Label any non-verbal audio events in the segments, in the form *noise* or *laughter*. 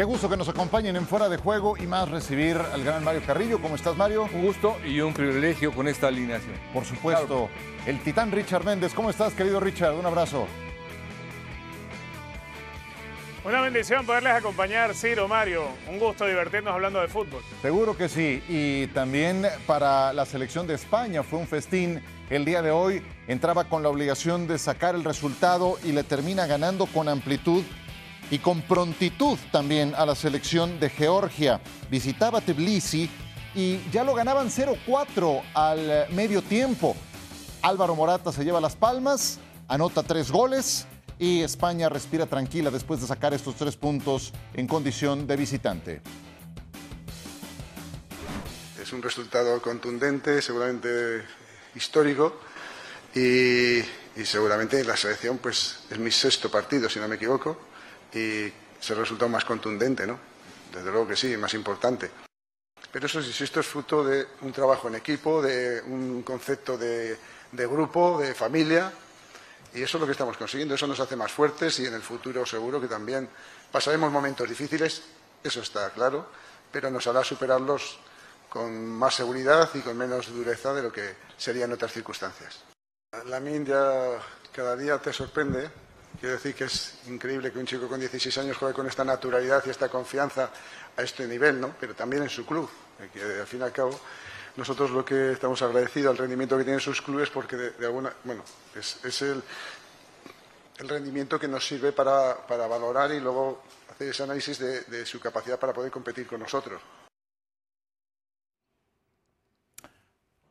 Qué gusto que nos acompañen en Fuera de Juego y más recibir al gran Mario Carrillo. ¿Cómo estás, Mario? Un gusto y un privilegio con esta alineación. Por supuesto, el titán Richard Méndez. ¿Cómo estás, querido Richard? Un abrazo. Una bendición poderles acompañar, Ciro, Mario. Un gusto divertirnos hablando de fútbol. Seguro que sí. Y también para la selección de España fue un festín el día de hoy. Entraba con la obligación de sacar el resultado y le termina ganando con amplitud y con prontitud también a la selección de Georgia. Visitaba Tbilisi y ya lo ganaban 0-4 al medio tiempo. Álvaro Morata se lleva las palmas, anota tres goles y España respira tranquila después de sacar estos tres puntos en condición de visitante. Es un resultado contundente, seguramente histórico y, seguramente la selección pues es mi sexto partido, si no me equivoco y es el resultado más contundente, ¿no? Desde luego que sí, más importante. Pero eso sí, esto es fruto de un trabajo en equipo, de un concepto de, de grupo, de familia, y eso es lo que estamos consiguiendo. Eso nos hace más fuertes y en el futuro seguro que también pasaremos momentos difíciles, eso está claro, pero nos hará superarlos con más seguridad y con menos dureza de lo que sería en otras circunstancias. La India cada día te sorprende Quiero decir que es increíble que un chico con 16 años juegue con esta naturalidad y esta confianza a este nivel, ¿no? Pero también en su club, que al fin y al cabo nosotros lo que estamos agradecidos al rendimiento que tienen sus clubes porque de, alguna, bueno, es, el, el, rendimiento que nos sirve para, valorar y luego hacer ese análisis de su capacidad para poder competir con nosotros.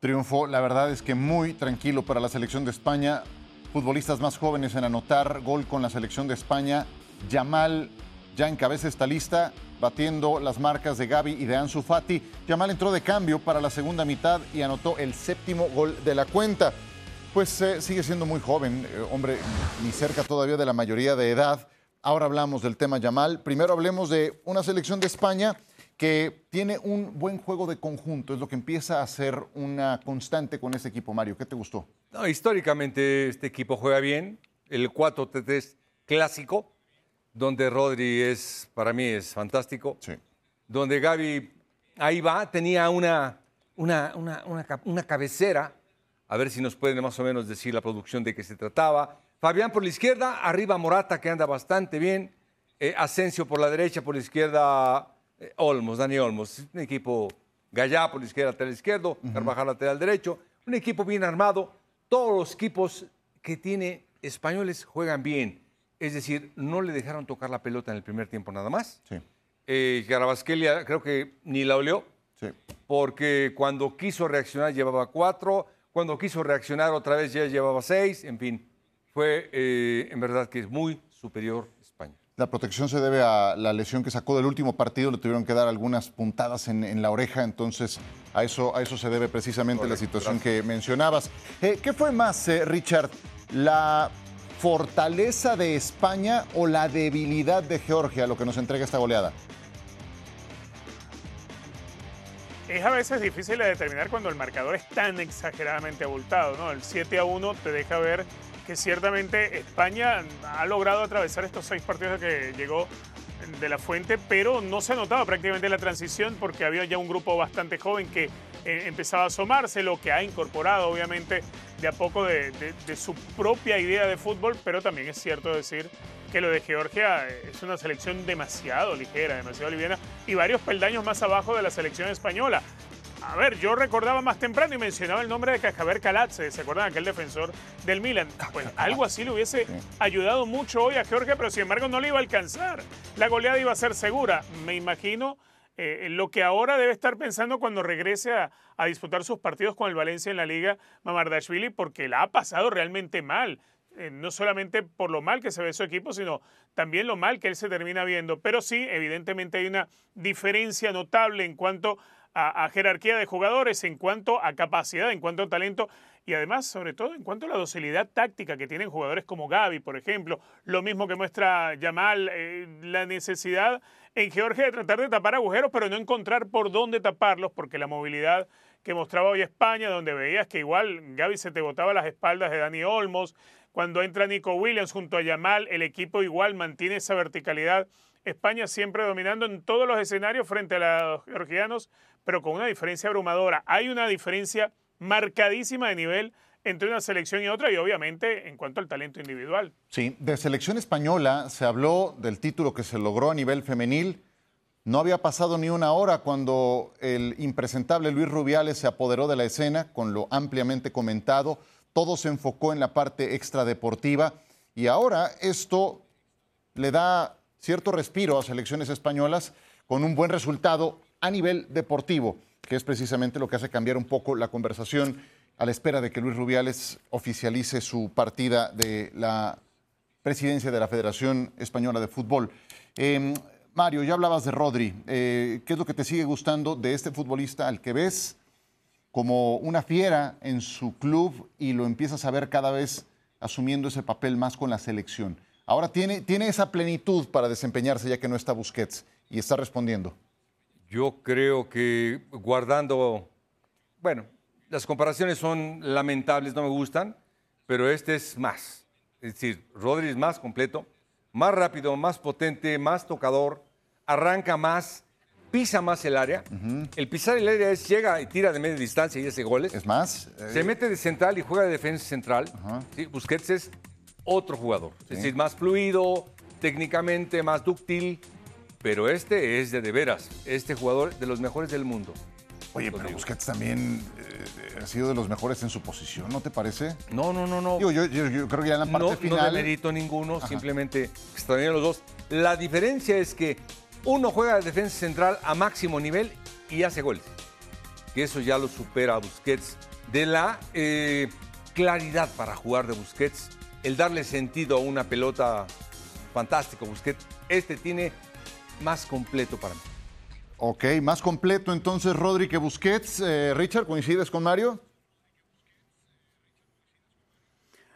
Triunfo, la verdad es que muy tranquilo para la selección de España futbolistas más jóvenes en anotar gol con la selección de España. Yamal ya encabeza esta lista, batiendo las marcas de Gaby y de Ansu Fati. Yamal entró de cambio para la segunda mitad y anotó el séptimo gol de la cuenta. Pues eh, sigue siendo muy joven, eh, hombre, ni cerca todavía de la mayoría de edad. Ahora hablamos del tema Yamal. Primero hablemos de una selección de España que tiene un buen juego de conjunto, es lo que empieza a ser una constante con este equipo, Mario. ¿Qué te gustó? No, históricamente este equipo juega bien, el 4-3 clásico, donde Rodri es, para mí es fantástico, sí. donde Gaby ahí va, tenía una, una, una, una, cabecera, a ver si nos pueden más o menos decir la producción de qué se trataba. Fabián por la izquierda, arriba Morata que anda bastante bien, eh, Asensio por la derecha, por la izquierda Olmos, Dani Olmos, un equipo Gallá por la izquierda, lateral izquierdo, Carvajal lateral derecho, un equipo bien armado. Todos los equipos que tiene españoles juegan bien. Es decir, no le dejaron tocar la pelota en el primer tiempo nada más. Sí. Eh, creo que ni la olió, sí. porque cuando quiso reaccionar llevaba cuatro, cuando quiso reaccionar otra vez ya llevaba seis, en fin, fue eh, en verdad que es muy superior la protección se debe a la lesión que sacó del último partido, le tuvieron que dar algunas puntadas en, la oreja, entonces a eso, a eso se debe precisamente la situación que mencionabas. Eh, ¿Qué fue más, eh, Richard? ¿La fortaleza de España o la debilidad de Georgia lo que nos entrega esta goleada? Es a veces difícil de determinar cuando el marcador es tan exageradamente abultado, ¿no? El 7 a 1 te deja ver que ciertamente España ha logrado atravesar estos seis partidos que llegó de la fuente, pero no se ha notado prácticamente la transición porque había ya un grupo bastante joven que eh, empezaba a asomarse, lo que ha incorporado obviamente de a poco de, su propia idea de fútbol, pero también es cierto decir que lo de Georgia es una selección demasiado ligera, demasiado liviana y varios peldaños más abajo de la selección española. A ver, yo recordaba más temprano y mencionaba el nombre de Cajaver Calatze, ¿se acuerdan? Aquel defensor del Milan. Pues *laughs* algo así le hubiese ayudado mucho hoy a Georgia, pero sin embargo no le iba a alcanzar. La goleada iba a ser segura. Me imagino eh, lo que ahora debe estar pensando cuando regrese a, a, disputar sus partidos con el Valencia en la liga Mamardashvili, porque la ha pasado realmente mal. Eh, no solamente por lo mal que se ve su equipo, sino también lo mal que él se termina viendo. Pero sí, evidentemente hay una diferencia notable en cuanto a, jerarquía de jugadores, en cuanto a capacidad, en cuanto a talento y además, sobre todo, en cuanto a la docilidad táctica que tienen jugadores como Gaby, por ejemplo. Lo mismo que muestra Yamal, eh, la necesidad en Georgia de tratar de tapar agujeros, pero no encontrar por dónde taparlos, porque la movilidad que mostraba hoy España, donde veías que igual Gaby se te botaba las espaldas de Dani Olmos, cuando entra Nico Williams junto a Yamal, el equipo igual mantiene esa verticalidad. España siempre dominando en todos los escenarios frente a los georgianos, pero con una diferencia abrumadora. Hay una diferencia marcadísima de nivel entre una selección y otra y obviamente en cuanto al talento individual. Sí, de selección española se habló del título que se logró a nivel femenil. No había pasado ni una hora cuando el impresentable Luis Rubiales se apoderó de la escena con lo ampliamente comentado. Todo se enfocó en la parte extradeportiva y ahora esto le da cierto respiro a selecciones españolas con un buen resultado a nivel deportivo, que es precisamente lo que hace cambiar un poco la conversación a la espera de que Luis Rubiales oficialice su partida de la presidencia de la Federación Española de Fútbol. Em, Mario, ya hablabas de Rodri. Eh, ¿Qué es lo que te sigue gustando de este futbolista al que ves como una fiera en su club y lo empiezas a ver cada vez asumiendo ese papel más con la selección? Ahora tiene, tiene esa plenitud para desempeñarse ya que no está Busquets y está respondiendo. Yo creo que guardando, bueno, las comparaciones son lamentables, no me gustan, pero este es más. Es decir, Rodri es más completo, más rápido, más potente, más tocador, arranca más, pisa más el área. El pisar el área es llega y tira de media distancia y hace goles. Es más. Se eh, mete de central y juega de defensa central. Busquets es otro jugador. Es decir, más fluido, técnicamente más dúctil, pero este es de de veras, este jugador de los mejores del mundo. Oye, pero Busquets también eh, ha sido de los mejores en su posición, ¿no te parece? No, no, no, no. yo, yo, creo que ya en la parte final. No demerito ninguno, simplemente extrañan los dos. La diferencia es que uno juega de defensa central a máximo nivel y hace goles. Que eso ya lo supera a Busquets. De la eh, claridad para jugar de Busquets el darle sentido a una pelota fantástico. Busquets, este tiene más completo para mí. Ok, más completo entonces Rodri que Busquets. Eh, Richard, ¿coincides con Mario?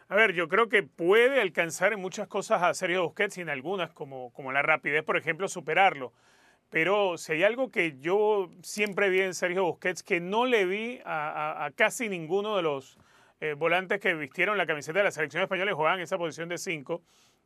A ver, yo creo que puede alcanzar en muchas cosas a Sergio Busquets y en algunas, como, como la rapidez, por ejemplo, superarlo. Pero si hay algo que yo siempre vi en Sergio Busquets, que no le vi a casi ninguno de los eh, volantes que vistieron la camiseta de la selección española y jugaban en esa posición de cinco,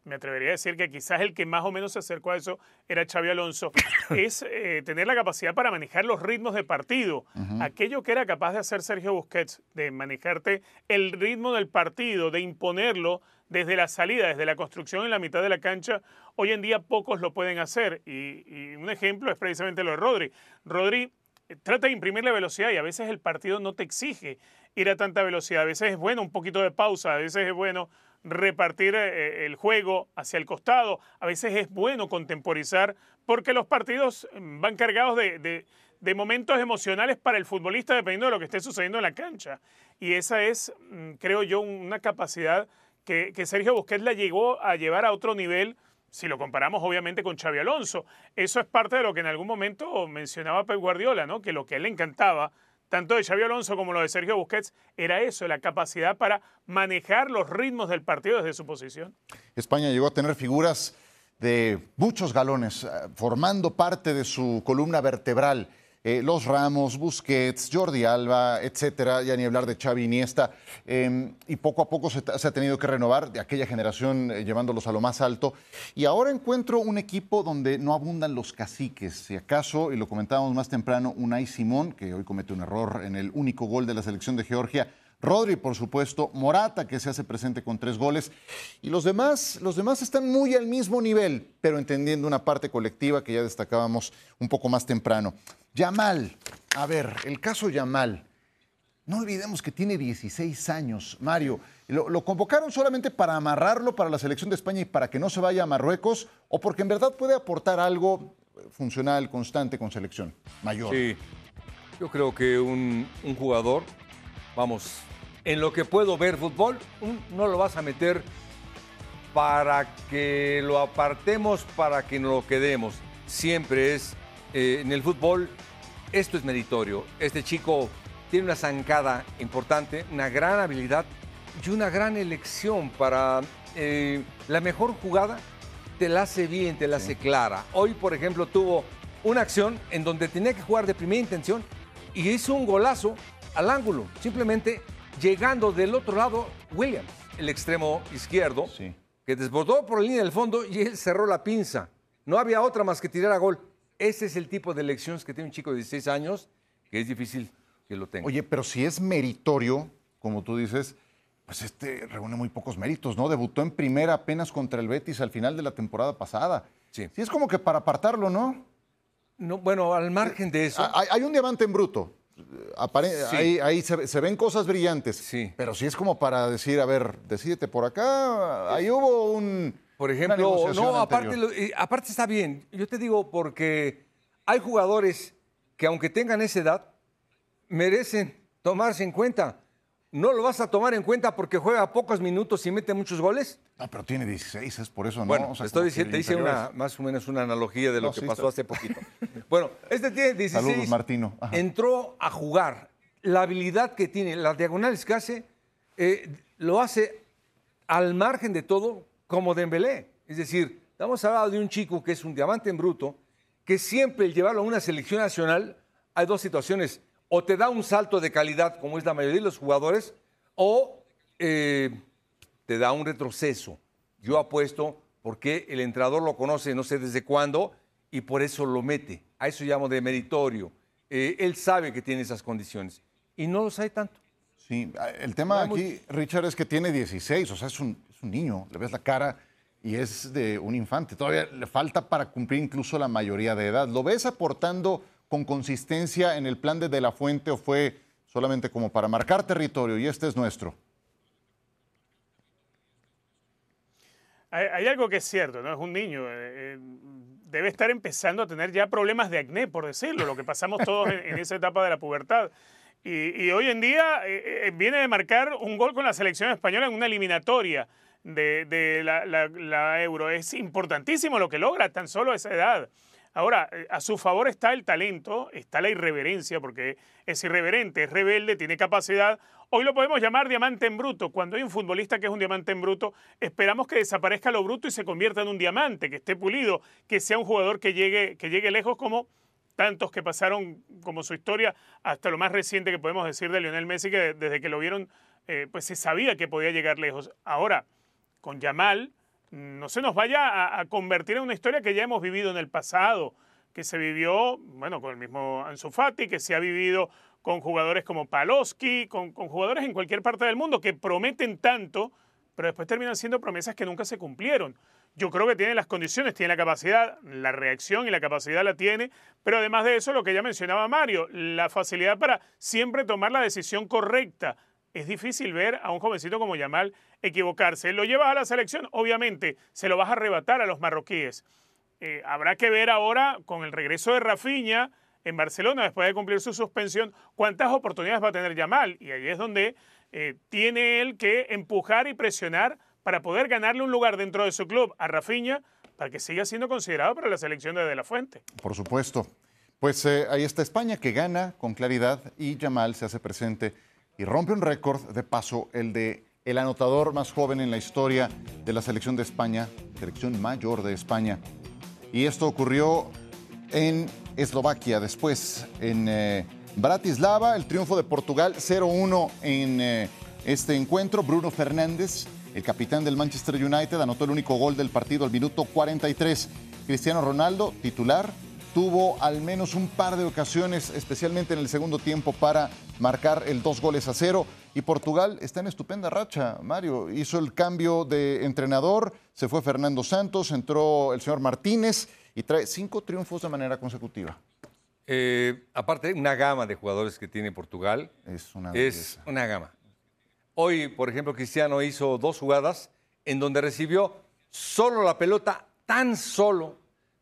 me atrevería a decir que quizás el que más o menos se acercó a eso era Xavi Alonso, *laughs* es eh, tener la capacidad para manejar los ritmos de partido. Aquello que era capaz de hacer Sergio Busquets, de manejarte el ritmo del partido, de imponerlo desde la salida, desde la construcción en la mitad de la cancha, hoy en día pocos lo pueden hacer. Y, y un ejemplo es precisamente lo de Rodri. Rodri trata de imprimirle velocidad y a veces el partido no te exige ir a tanta velocidad. A veces es bueno un poquito de pausa, a veces es bueno repartir eh, el juego hacia el costado, a veces es bueno contemporizar, porque los partidos mm, van cargados de, momentos emocionales para el futbolista dependiendo de lo que esté sucediendo en la cancha. Y esa es, mm, creo yo, una capacidad que, que Sergio Busquets la llegó a llevar a otro nivel si lo comparamos obviamente con Xavi Alonso. Eso es parte de lo que en algún momento mencionaba Pep Guardiola, ¿no? que lo que a él le encantaba tanto de Xavi Alonso como lo de Sergio Busquets, era eso, la capacidad para manejar los ritmos del partido desde su posición. España llegó a tener figuras de muchos galones, eh, formando parte de su columna vertebral. Eh, los Ramos, Busquets, Jordi Alba, etcétera, ya ni hablar de Xavi Iniesta, em, y poco a poco se, ha tenido que renovar de aquella generación eh, llevándolos a lo más alto. Y ahora encuentro un equipo donde no abundan los caciques. Si acaso, y lo comentábamos más temprano, Unai Simón, que hoy comete un error en el único gol de la selección de Georgia, Rodri, por supuesto, Morata, que se hace presente con tres goles, y los demás, los demás están muy al mismo nivel, pero entendiendo una parte colectiva que ya destacábamos un poco más temprano. Yamal, a ver, el caso Yamal, no olvidemos que tiene 16 años, Mario. ¿Lo, convocaron solamente para amarrarlo para la selección de España y para que no se vaya a Marruecos? ¿O porque en verdad puede aportar algo funcional, constante con selección mayor. Sí, yo creo que un, un jugador, vamos, en lo que puedo ver fútbol, no lo vas a meter para que lo apartemos, para que nos lo quedemos. Siempre es, eh, en el fútbol, esto es meritorio. Este chico tiene una zancada importante, una gran habilidad y una gran elección para eh, la mejor jugada. Te la hace bien, te la hace clara. Hoy, por ejemplo, tuvo una acción en donde tenía que jugar de primera intención y hizo un golazo al ángulo, simplemente llegando del otro lado Williams, el extremo izquierdo, Sí. que desbordó por la línea del fondo y él cerró la pinza. No había otra más que tirar a gol. Ese es el tipo de elecciones que tiene un chico de 16 años, que es difícil que lo tenga. Oye, pero si es meritorio, como tú dices, pues este reúne muy pocos méritos, ¿no? Debutó en primera apenas contra el Betis al final de la temporada pasada. Sí. Sí, es como que para apartarlo, ¿no? No, bueno, al margen de eso, Hay, hay un diamante en bruto. Apare- Sí. Ahí, ahí se, se ven cosas brillantes. Sí. Pero sí es como para decir, a ver, decídete por acá. Ahí hubo un. por ejemplo, no, aparte, lo- aparte está bien. Yo te digo porque hay jugadores que aunque tengan esa edad, merecen tomarse en cuenta. ¿No lo vas a tomar en cuenta porque juega pocos minutos y mete muchos goles? No, pero tiene 16, es por eso, ¿no? Bueno, O sea, te estoy diciendo, te hice una, más o menos una analogía de lo No, que sí, pasó está- hace poquito. *laughs* bueno, este tiene 16. Saludos, Martino. Ajá. Entró a jugar. La habilidad que tiene, las diagonales que hace, eh, lo hace al margen de todo como Dembélé. Es decir, estamos hablando de un chico que es un diamante en bruto, que siempre el llevarlo a una selección nacional, hay dos situaciones. O te da un salto de calidad, como es la mayoría de los jugadores, o eh, te da un retroceso. Yo apuesto porque el entrenador lo conoce no sé desde cuándo y por eso lo mete. A eso llamo de meritorio. Eh, él sabe que tiene esas condiciones y no los hay tanto. Sí, el tema Vamos. aquí, Richard, es que tiene 16, o sea, es un, es un niño, le ves la cara y es de un infante. Todavía le falta para cumplir incluso la mayoría de edad. ¿Lo ves aportando con consistencia en el plan de De La Fuente o fue solamente como para marcar territorio y este es nuestro? Hay, algo que es cierto, ¿no? Es un niño. eh, eh, debe estar empezando a tener ya problemas de acné, por decirlo, lo que pasamos todos en, esa etapa de la pubertad. Y, hoy en día eh, eh, viene de marcar un gol con la selección española en una eliminatoria de, la, la- Euro. Es importantísimo lo que logra tan solo a esa edad. Ahora, a su favor está el talento, está la irreverencia, porque es irreverente, es rebelde, tiene capacidad. Hoy lo podemos llamar diamante en bruto. Cuando hay un futbolista que es un diamante en bruto, esperamos que desaparezca lo bruto y se convierta en un diamante, que esté pulido, que sea un jugador que llegue, que llegue lejos como tantos que pasaron como su historia, hasta lo más reciente que podemos decir de Lionel Messi, que desde que lo vieron, eh, pues se sabía que podía llegar lejos. Ahora, con Yamal, no se nos vaya a, a convertir en una historia que ya hemos vivido en el pasado, que se vivió, bueno, con el mismo Ansu Fati, que se ha vivido con jugadores como Paloski, con, con jugadores en cualquier parte del mundo que prometen tanto, pero después terminan siendo promesas que nunca se cumplieron. Yo creo que tiene las condiciones, tiene la capacidad, la reacción y la capacidad la tiene, pero además de eso, lo que ya mencionaba Mario, la facilidad para siempre tomar la decisión correcta. Es difícil ver a un jovencito como Yamal equivocarse. Lo llevas a la selección, obviamente, se lo vas a arrebatar a los marroquíes. Eh, habrá que ver ahora, con el regreso de Rafinha en Barcelona, después de cumplir su suspensión, cuántas oportunidades va a tener Yamal. Y ahí es donde eh, tiene él que empujar y presionar para poder ganarle un lugar dentro de su club a Rafinha para que siga siendo considerado para la selección de De La Fuente. Por supuesto. Pues eh, ahí está España que gana con claridad y Yamal se hace presente y rompe un récord de paso, el de el anotador más joven en la historia de la selección de España, selección mayor de España. Y esto ocurrió en Eslovaquia, después en eh, Bratislava, el triunfo de Portugal 0-1 en eh, este encuentro. Bruno Fernández, el capitán del Manchester United, anotó el único gol del partido al minuto 43. Cristiano Ronaldo, titular, tuvo al menos un par de ocasiones, especialmente en el segundo tiempo, para marcar el dos goles a cero. Y Portugal está en estupenda racha, Mario. Hizo el cambio de entrenador, se fue Fernando Santos, entró el señor Martínez y trae cinco triunfos de manera consecutiva. Eh, aparte, una gama de jugadores que tiene Portugal. Es una Es una gama. Hoy, por ejemplo, Cristiano hizo dos jugadas en donde recibió solo la pelota, tan solo,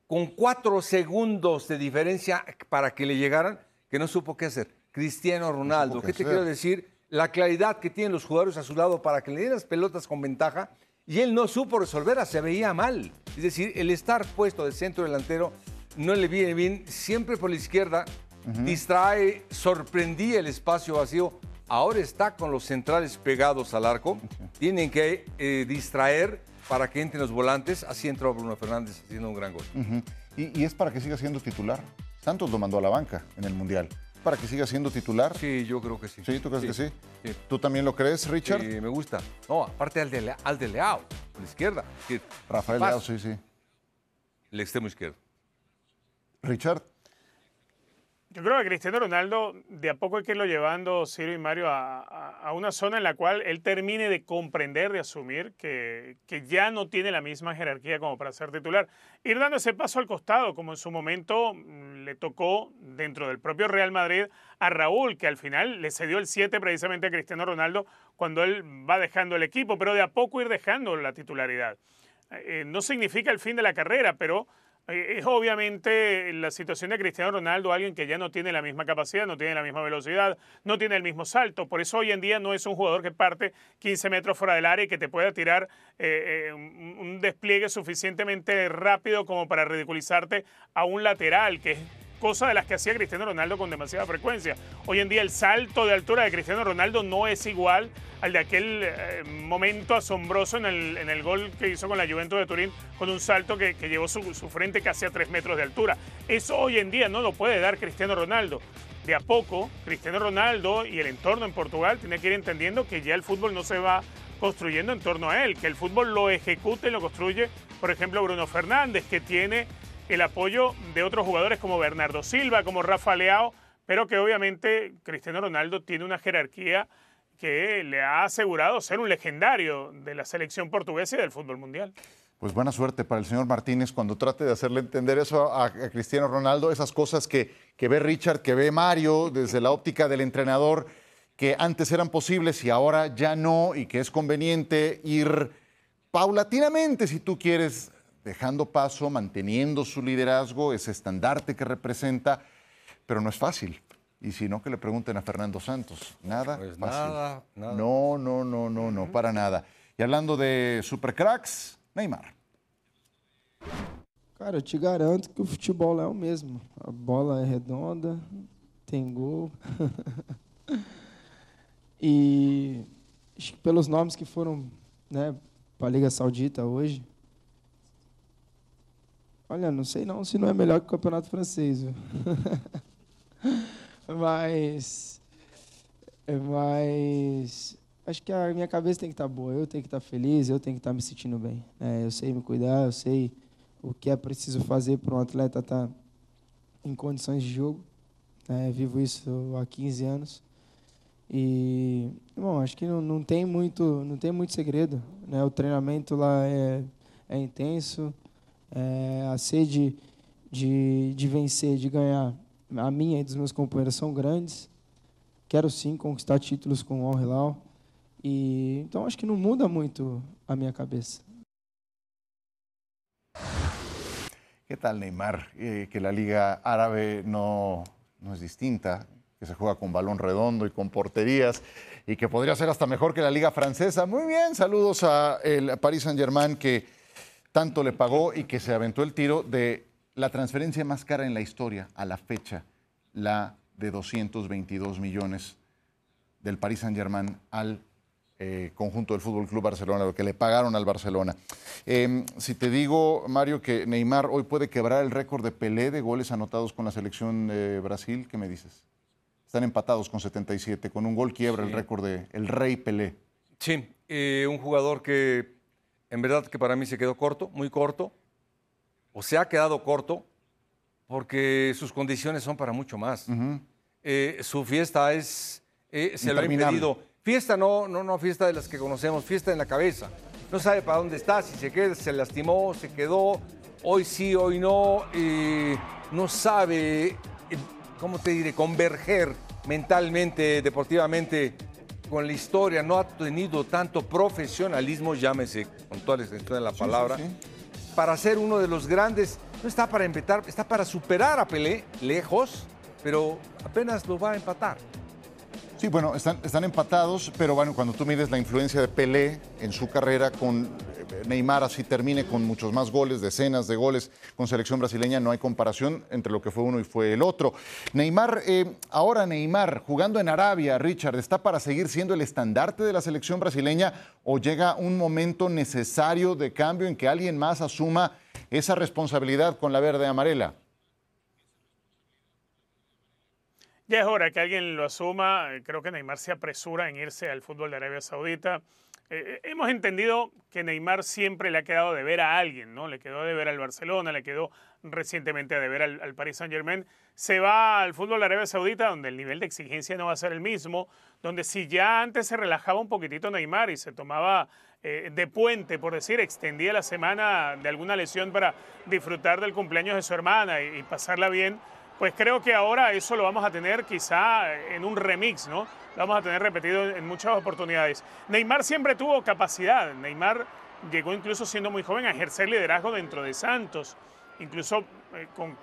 con cuatro segundos de diferencia para que le llegaran, que no supo qué hacer. Cristiano Ronaldo, qué ¿qué te quiero decir? La claridad que tienen los jugadores a su lado para que le den las pelotas con ventaja y él no supo resolverla, se veía mal. Es decir, el estar puesto de centro delantero no le viene bien, siempre por la izquierda, distrae, sorprendía el espacio vacío. Ahora está con los centrales pegados al arco, tienen que eh, distraer para que entren los volantes, así entró Bruno Fernández haciendo un gran gol. Y, y es para que siga siendo titular. Santos lo mandó a la banca en el Mundial. Para que siga siendo titular. Sí, yo creo que sí. ¿Sí? ¿Tú crees que sí? sí. ¿Tú también lo crees, Richard? Sí, me gusta. No, aparte al de, al de Leao, por la izquierda. Rafael Leao, sí, sí. El extremo izquierdo. Richard, Yo creo que Cristiano Ronaldo de a poco hay que irlo llevando, Ciro y Mario, a, una zona en la cual él termine de comprender, de asumir que, que ya no tiene la misma jerarquía como para ser titular. Ir dando ese paso al costado, como en su momento mm, le tocó dentro del propio Real Madrid a Raúl, que al final le cedió el 7 precisamente a Cristiano Ronaldo cuando él va dejando el equipo, pero de a poco ir dejando la titularidad. Eh, no significa el fin de la carrera, pero es obviamente la situación de Cristiano Ronaldo, alguien que ya no tiene la misma capacidad, no tiene la misma velocidad, no tiene el mismo salto. Por eso hoy en día no es un jugador que parte 15 metros fuera del área y que te pueda tirar eh, eh, un despliegue suficientemente rápido como para ridiculizarte a un lateral, que es cosa de las que hacía Cristiano Ronaldo con demasiada frecuencia. Hoy en día el salto de altura de Cristiano Ronaldo no es igual al de aquel eh, momento asombroso en el, en el gol que hizo con la Juventus de Turín, con un salto que, llevó su, su frente casi a tres metros de altura. Eso hoy en día no lo puede dar Cristiano Ronaldo. De a poco, Cristiano Ronaldo y el entorno en Portugal tiene que ir entendiendo que ya el fútbol no se va construyendo en torno a él, que el fútbol lo ejecuta y lo construye, por ejemplo, Bruno Fernández, que tiene el apoyo de otros jugadores como Bernardo Silva, como Rafa Leao, pero que obviamente Cristiano Ronaldo tiene una jerarquía que le ha asegurado ser un legendario de la selección portuguesa y del fútbol mundial. pues buena suerte para el señor Martínez cuando trate de hacerle entender eso a, a Cristiano Ronaldo, esas cosas que, que ve Richard, que ve Mario desde la óptica del entrenador, que antes eran posibles y ahora ya no, y que es conveniente ir paulatinamente, si tú quieres, dejando paso, manteniendo su liderazgo, ese estandarte que representa, pero no es fácil. Y si no, que le pregunten a Fernando Santos. Nada Pues fácil. nada, nada. No, no, no, no, no, para nada. Y hablando de supercracks, Neymar. Cara, eu te garanto que o futebol é o mesmo. A bola é redonda, tem gol. *laughs* e acho que pelos nomes que foram né, para a Liga Saudita hoje. Olha, não sei não se não é melhor que o Campeonato Francês. *laughs* mas. Mas. Acho que a minha cabeça tem que estar boa, eu tenho que estar feliz, eu tenho que estar me sentindo bem. né? eu sei me cuidar, eu sei o que é preciso fazer para um atleta estar em condições de jogo. né? vivo isso há 15 anos. E, bom, acho que não, não tem muito, não tem muito segredo, né? O treinamento lá é, é intenso, é, a sede de, de vencer, de ganhar, a minha e dos meus companheiros são grandes. Quero sim conquistar títulos com o Al Hilal. E então acho que não muda muito a minha cabeça. ¿Qué tal Neymar? Eh, que la liga árabe no es distinta, que se juega con balón redondo y con porterías y que podría ser hasta mejor que la liga francesa. Muy bien, saludos a el Paris Saint-Germain que tanto le pagó y que se aventó el tiro de la transferencia más cara en la historia a la fecha, la de 222 millones del Paris Saint-Germain al eh, conjunto del Fútbol Club Barcelona, lo que le pagaron al Barcelona. Eh, si te digo, Mario, que Neymar hoy puede quebrar el récord de Pelé de goles anotados con la selección de Brasil, ¿qué me dices? Están empatados con 77, con un gol quiebra el récord de el Rey Pelé. Sí, eh, un jugador que en verdad que para mí se quedó corto, muy corto, o se ha quedado corto, porque sus condiciones son para mucho más. Eh, su fiesta es, eh, se lo ha impedido. Fiesta no, no, no fiesta de las que conocemos, fiesta en la cabeza. No sabe para dónde está, si se queda, se lastimó, se quedó, hoy sí, hoy no, eh, no sabe, eh, ¿cómo te diré?, converger mentalmente, deportivamente con la historia, no ha tenido tanto profesionalismo, llámese con toda la extensión de la palabra, para ser uno de los grandes no está para empatar, está para superar a Pelé, lejos, pero apenas lo va a empatar. Sí, bueno, están, empatados, pero bueno, cuando tú mides la influencia de Pelé en su carrera con eh, Neymar, así termine con muchos más goles, decenas de goles con selección brasileña, no hay comparación entre lo que fue uno y fue el otro. Neymar, eh, ahora Neymar, jugando en Arabia, Richard, ¿está para seguir siendo el estandarte de la selección brasileña o llega un momento necesario de cambio en que alguien más asuma esa responsabilidad con la verde amarela? Ya es hora que alguien lo asuma. Creo que Neymar se apresura en irse al fútbol de Arabia Saudita. Eh, hemos entendido que Neymar siempre le ha quedado de ver a alguien, ¿no? Le quedó de ver al Barcelona, le quedó recientemente de ver al, al Paris Saint Germain. Se va al fútbol de Arabia Saudita, donde el nivel de exigencia no va a ser el mismo, donde si ya antes se relajaba un poquitito Neymar y se tomaba eh, de puente, por decir, extendía la semana de alguna lesión para disfrutar del cumpleaños de su hermana y pasarla bien pues creo que ahora eso lo vamos a tener quizá en un remix, ¿no? Lo vamos a tener repetido en muchas oportunidades. Neymar siempre tuvo capacidad. Neymar llegó incluso siendo muy joven a ejercer liderazgo dentro de Santos, incluso eh, con,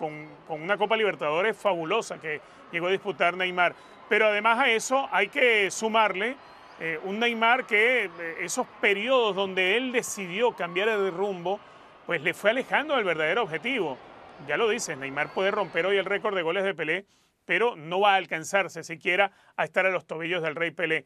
una Copa Libertadores fabulosa que llegó a disputar Neymar. Pero además a eso hay que sumarle eh, un Neymar que eh, esos periodos donde él decidió cambiar de rumbo, pues le fue alejando del verdadero objetivo ya lo dices, Neymar puede romper hoy el récord de goles de Pelé, pero no va a alcanzarse siquiera a estar a los tobillos del rey Pelé.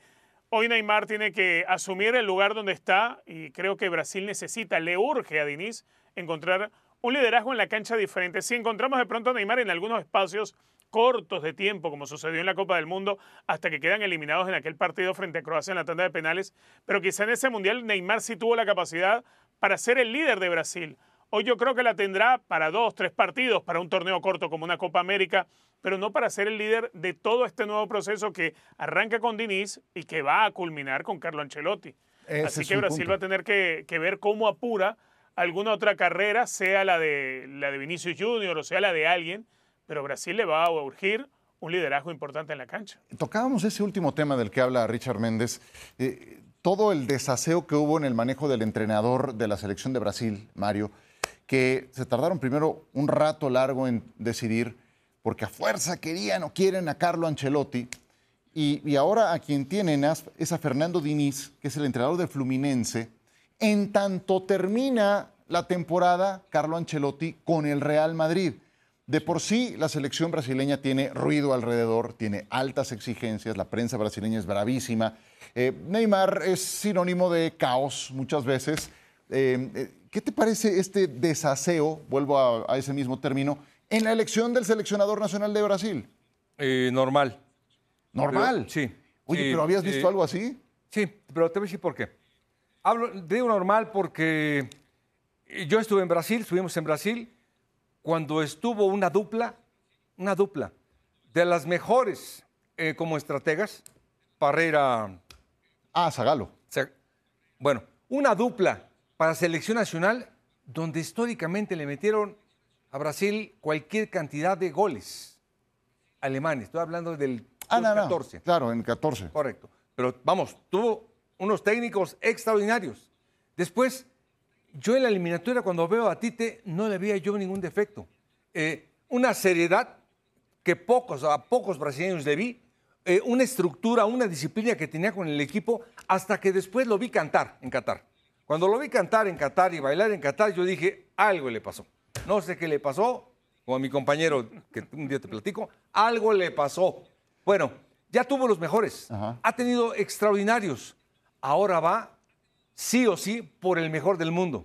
Hoy Neymar tiene que asumir el lugar donde está y creo que Brasil necesita, le urge a Diniz encontrar un liderazgo en la cancha diferente. Si encontramos de pronto a Neymar en algunos espacios cortos de tiempo, como sucedió en la Copa del Mundo, hasta que quedan eliminados en aquel partido frente a Croacia en la tanda de penales, pero quizá en ese Mundial Neymar sí tuvo la capacidad para ser el líder de Brasil, Hoy yo creo que la tendrá para dos, tres partidos, para un torneo corto como una Copa América, pero no para ser el líder de todo este nuevo proceso que arranca con Diniz y que va a culminar con Carlo Ancelotti. Así que Brasil punto. va a tener que, que, ver cómo apura alguna otra carrera, sea la de, la de Vinicius Junior o sea la de alguien, pero Brasil le va a urgir un liderazgo importante en la cancha. Tocábamos ese último tema del que habla Richard Méndez. Eh, todo el desaseo que hubo en el manejo del entrenador de la selección de Brasil, Mario, que se tardaron primero un rato largo en decidir, porque a fuerza querían o quieren a Carlo Ancelotti, y, y ahora a quien tienen es a Fernando Diniz, que es el entrenador de Fluminense. En tanto termina la temporada, Carlo Ancelotti con el Real Madrid. De por sí, la selección brasileña tiene ruido alrededor, tiene altas exigencias, la prensa brasileña es bravísima. Eh, Neymar es sinónimo de caos muchas veces. Eh, eh, ¿Qué te parece este desaseo, vuelvo a, a, ese mismo término, en la elección del seleccionador nacional de Brasil? Eh, normal. ¿Normal? Pero, sí. Oye, sí, ¿pero habías visto eh, algo así? Sí, pero te voy a decir por qué. Hablo, digo normal porque yo estuve en Brasil, estuvimos en Brasil, cuando estuvo una dupla, una dupla, de las mejores eh, como estrategas, Parreira... Ah, Zagalo. Bueno, una dupla para selección nacional donde históricamente le metieron a Brasil cualquier cantidad de goles alemanes. Estoy hablando del ah, no, 14. No. Claro, en 14. Correcto. Pero vamos, tuvo unos técnicos extraordinarios. Después, yo en la eliminatoria, cuando veo a Tite, no le veía yo ningún defecto. Eh, una seriedad que pocos, a pocos brasileños le vi, eh, una estructura, una disciplina que tenía con el equipo, hasta que después lo vi cantar en Qatar. Cuando lo vi cantar en Qatar y bailar en Qatar, yo dije, algo le pasó. No sé qué le pasó, como a mi compañero que un día te platico, algo le pasó. Bueno, ya tuvo los mejores, Ajá. ha tenido extraordinarios. Ahora va, sí o sí, por el mejor del mundo.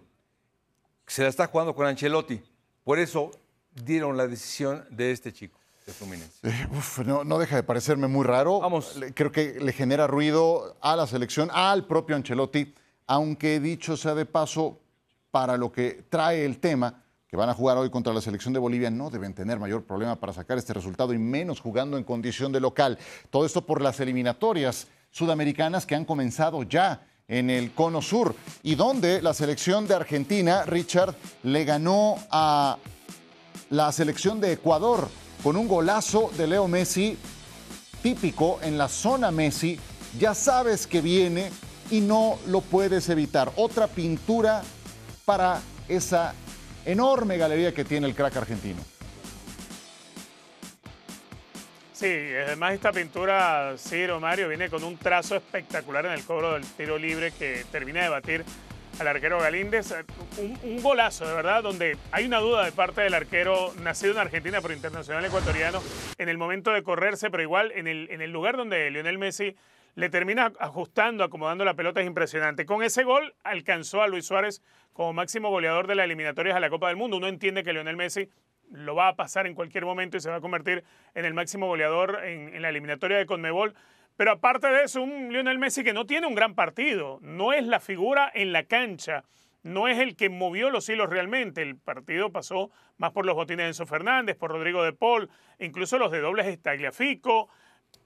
Se la está jugando con Ancelotti. Por eso dieron la decisión de este chico. De Fluminense. Eh, uf, no, no, deja de parecerme muy raro. Vamos. Creo que le genera ruido a la selección, al propio Ancelotti aunque dicho sea de paso, para lo que trae el tema, que van a jugar hoy contra la selección de Bolivia, no deben tener mayor problema para sacar este resultado y menos jugando en condición de local. Todo esto por las eliminatorias sudamericanas que han comenzado ya en el Cono Sur y donde la selección de Argentina, Richard, le ganó a la selección de Ecuador con un golazo de Leo Messi típico en la zona Messi. Ya sabes que viene y no lo puedes evitar. Otra pintura para esa enorme galería que tiene el crack argentino. Sí, además esta pintura, Ciro Mario, viene con un trazo espectacular en el cobro del tiro libre que termina de batir al arquero Galíndez. Un, golazo, de verdad, donde hay una duda de parte del arquero nacido en Argentina pero internacional ecuatoriano en el momento de correrse, pero igual en el, en el lugar donde Lionel Messi le termina ajustando, acomodando la pelota, es impresionante. Con ese gol alcanzó a Luis Suárez como máximo goleador de las eliminatorias a la Copa del Mundo. Uno entiende que Lionel Messi lo va a pasar en cualquier momento y se va a convertir en el máximo goleador en, la eliminatoria de Conmebol. Pero aparte de eso, un Lionel Messi que no tiene un gran partido, no es la figura en la cancha, no es el que movió los hilos realmente. El partido pasó más por los botines de Enzo Fernández, por Rodrigo de Paul, incluso los de dobles Estagliafico.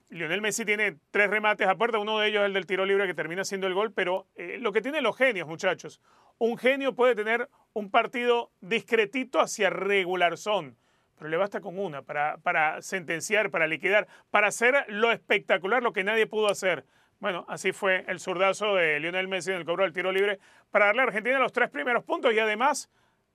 Lionel Messi tiene tres remates a puerta, uno de ellos es el del tiro libre que termina siendo el gol, pero eh, lo que tienen los genios, muchachos, un genio puede tener un partido discretito hacia regular son, pero le basta con una para, para sentenciar, para liquidar, para hacer lo espectacular, lo que nadie pudo hacer. Bueno, así fue el zurdazo de Lionel Messi en el cobro del tiro libre para darle a Argentina los tres primeros puntos y además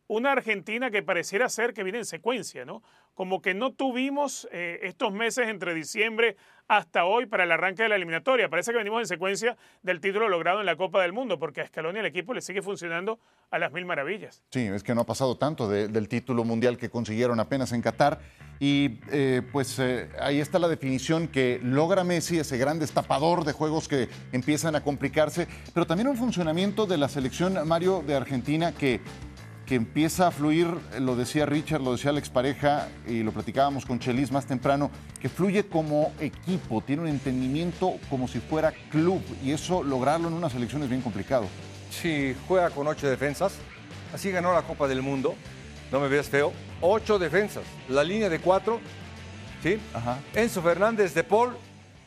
una Argentina que pareciera ser que viene en secuencia, ¿no? Como que no tuvimos eh, estos meses entre diciembre hasta hoy para el arranque de la eliminatoria. Parece que venimos en secuencia del título logrado en la Copa del Mundo, porque a Scaloni el equipo le sigue funcionando a las mil maravillas. Sí, es que no ha pasado tanto del título mundial que consiguieron apenas en Qatar. Y eh, pues eh, ahí está la definición que logra Messi, ese gran destapador de juegos que empiezan a complicarse, pero también un funcionamiento de la selección Mario de Argentina que que empieza a fluir, lo decía Richard, lo decía Alex Pareja y lo platicábamos con Chelis más temprano, que fluye como equipo, tiene un entendimiento como si fuera club y eso lograrlo en una selección es bien complicado. Sí, juega con ocho defensas, así ganó la Copa del Mundo, no me veas feo, ocho defensas, la línea de cuatro, ¿sí? Enzo Fernández de Paul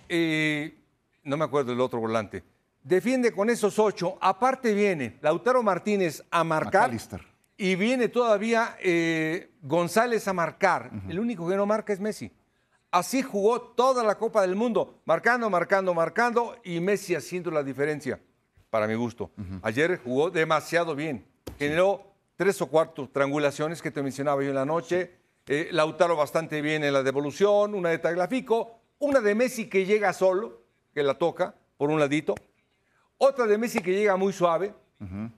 y no me acuerdo del otro volante. Defiende con esos ocho, aparte viene Lautaro Martínez a marcar. Y viene todavía eh, González a marcar. El único que no marca es Messi. Así jugó toda la Copa del Mundo, marcando, marcando, marcando y Messi haciendo la diferencia, para mi gusto. Ayer jugó demasiado bien. Generó tres o cuatro triangulaciones que te mencionaba yo en la noche. Eh, Lautaro bastante bien en la devolución, una de Taglafico, una de Messi que llega solo, que la toca por un ladito, otra de Messi que llega muy suave,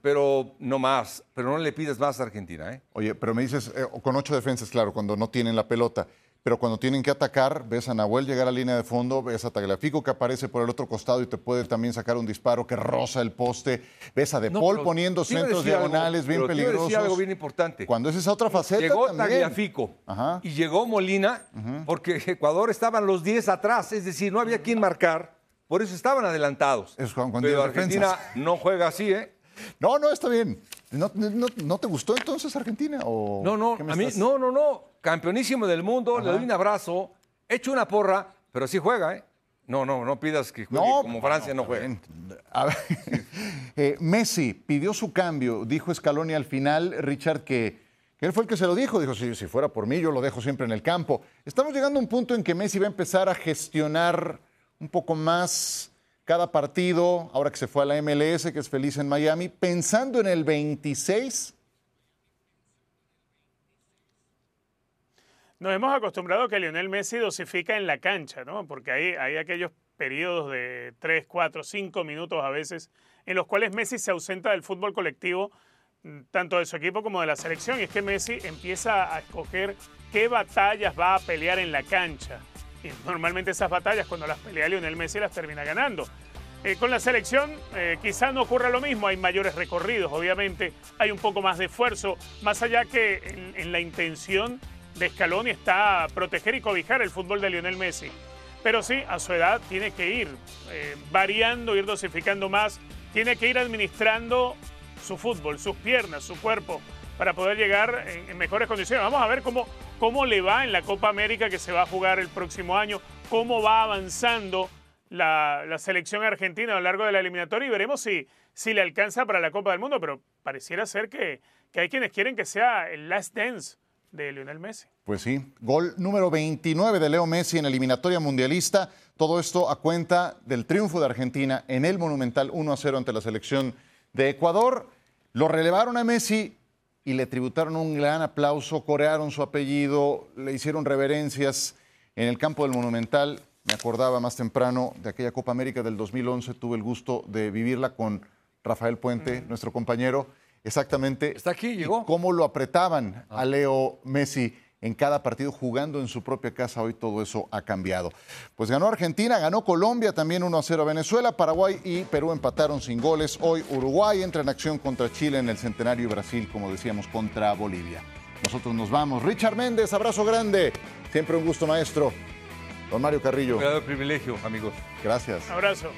pero no más, pero no le pides más a Argentina. ¿eh? Oye, pero me dices, eh, con ocho defensas, claro, cuando no tienen la pelota, pero cuando tienen que atacar, ves a Nahuel llegar a línea de fondo, ves a Tagliafico que aparece por el otro costado y te puede también sacar un disparo que roza el poste, ves a De Paul poniendo centros diagonales bien peligrosos. Decir algo bien importante. Cuando es esa otra faceta Llegó también. Tagliafico y llegó Molina porque Ecuador estaban los 10 atrás, es decir, no había quien marcar, por eso estaban adelantados. Es pero Argentina no juega así, ¿eh? No, no, está bien. ¿No, te gustó entonces Argentina? O no, no, a mí, no, no, no. Campeonísimo del mundo, le doy un abrazo, echo una porra, pero sí juega, ¿eh? No, no, no pidas que juegue como Francia no, juega. *laughs* Eh, Messi pidió su cambio, dijo Scaloni al final, Richard, que, él fue el que se lo dijo. Dijo, si, si fuera por mí, yo lo dejo siempre en el campo. Estamos llegando a un punto en que Messi va a empezar a gestionar un poco más cada partido, ahora que se fue a la MLS, que es feliz en Miami, pensando en el 26. Nos hemos acostumbrado a que Lionel Messi dosifica en la cancha, ¿no? Porque hay, hay aquellos periodos de 3, 4, 5 minutos a veces en los cuales Messi se ausenta del fútbol colectivo, mm, tanto de su equipo como de la selección. Y es que Messi empieza a escoger qué batallas va a pelear en la cancha. Normalmente esas batallas, cuando las pelea Lionel Messi, las termina ganando. Eh, con la selección eh, quizá no ocurra lo mismo, hay mayores recorridos, obviamente, hay un poco más de esfuerzo, más allá que en, la intención de Scaloni está proteger y cobijar el fútbol de Lionel Messi. Pero sí, a su edad tiene que ir eh, variando, ir dosificando más, tiene que ir administrando su fútbol, sus piernas, su cuerpo, para poder llegar en, mejores condiciones. Vamos a ver cómo, cómo le va en la Copa América que se va a jugar el próximo año, cómo va avanzando la, selección argentina a lo largo de la eliminatoria y veremos si, si le alcanza para la Copa del Mundo, pero pareciera ser que, que hay quienes quieren que sea el last dance de Lionel Messi. Pues sí, gol número 29 de Leo Messi en eliminatoria mundialista. Todo esto a cuenta del triunfo de Argentina en el Monumental 1 a 0 ante la selección de Ecuador. Lo relevaron a Messi y le tributaron un gran aplauso, corearon su apellido, le hicieron reverencias en el campo del Monumental. Me acordaba más temprano de aquella Copa América del 2011, tuve el gusto de vivirla con Rafael Puente, nuestro compañero. Exactamente. Está aquí, llegó. Y cómo lo apretaban a Leo Messi en cada partido jugando en su propia casa. Hoy todo eso ha cambiado. Pues ganó Argentina, ganó Colombia también 1 a 0 a Venezuela, Paraguay y Perú empataron sin goles. Hoy Uruguay entra en acción contra Chile en el centenario y Brasil, como decíamos, contra Bolivia. Nosotros nos vamos. Richard Méndez, abrazo grande. Siempre un gusto, maestro. Don Mario Carrillo. Un privilegio, amigos. Gracias. Abrazo.